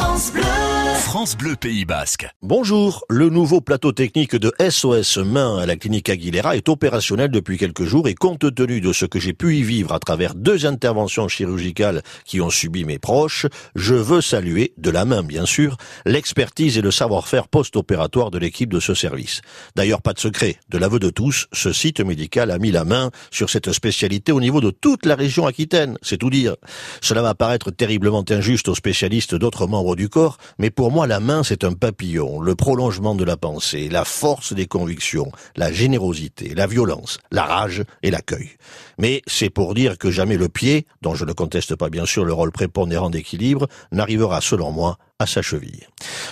France Bleu. France Bleu Pays Basque. Bonjour, le nouveau plateau technique de SOS Main à la clinique Aguilera est opérationnel depuis quelques jours et compte tenu de ce que j'ai pu y vivre à travers deux interventions chirurgicales qui ont subi mes proches, je veux saluer, de la main bien sûr, l'expertise et le savoir-faire post-opératoire de l'équipe de ce service. D'ailleurs, pas de secret, de l'aveu de tous, ce site médical a mis la main sur cette spécialité au niveau de toute la région aquitaine, c'est tout dire. Cela va paraître terriblement injuste aux spécialistes d'autres membres du corps, mais pour moi, la main, c'est un papillon, le prolongement de la pensée, la force des convictions, la générosité, la violence, la rage et l'accueil. Mais c'est pour dire que jamais le pied, dont je ne conteste pas bien sûr le rôle prépondérant d'équilibre, n'arrivera selon moi à sa cheville.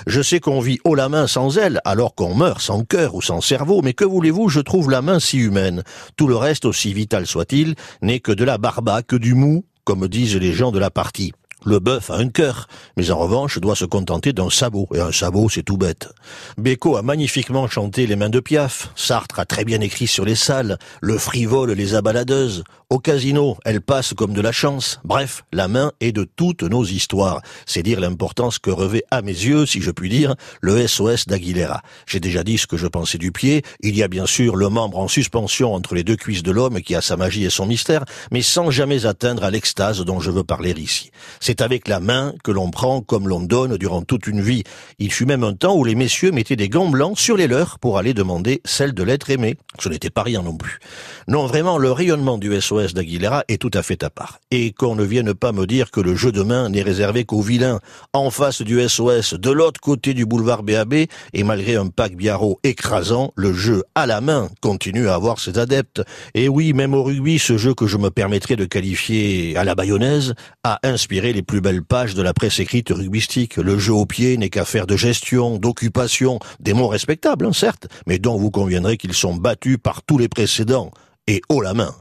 Je sais qu'on vit haut la main sans elle, alors qu'on meurt sans cœur ou sans cerveau, mais que voulez-vous, je trouve la main si humaine. Tout le reste, aussi vital soit-il, n'est que de la barba, que du mou, comme disent les gens de la partie. Le bœuf a un cœur, mais en revanche doit se contenter d'un sabot, et un sabot c'est tout bête. Beko a magnifiquement chanté les mains de Piaf, Sartre a très bien écrit sur les salles, le frivole les abaladeuses, au casino, elle passe comme de la chance. Bref, la main est de toutes nos histoires. C'est dire l'importance que revêt à mes yeux, si je puis dire, le SOS d'Aguilera. J'ai déjà dit ce que je pensais du pied. Il y a bien sûr le membre en suspension entre les deux cuisses de l'homme qui a sa magie et son mystère, mais sans jamais atteindre à l'extase dont je veux parler ici. C'est avec la main que l'on prend comme l'on donne durant toute une vie. Il fut même un temps où les messieurs mettaient des gants blancs sur les leurs pour aller demander celle de l'être aimé. Ce n'était pas rien non plus. Non, vraiment, le rayonnement du SOS d'Aguilera est tout à fait à part. Et qu'on ne vienne pas me dire que le jeu de main n'est réservé qu'aux vilains. En face du SOS, de l'autre côté du boulevard BAB, et malgré un pack biarro écrasant, le jeu à la main continue à avoir ses adeptes. Et oui, même au rugby, ce jeu que je me permettrais de qualifier à la bayonnaise a inspiré les plus belles pages de la presse écrite rugbystique. Le jeu au pied n'est qu'affaire de gestion, d'occupation, des mots respectables, hein, certes, mais dont vous conviendrez qu'ils sont battus par tous les précédents et haut la main.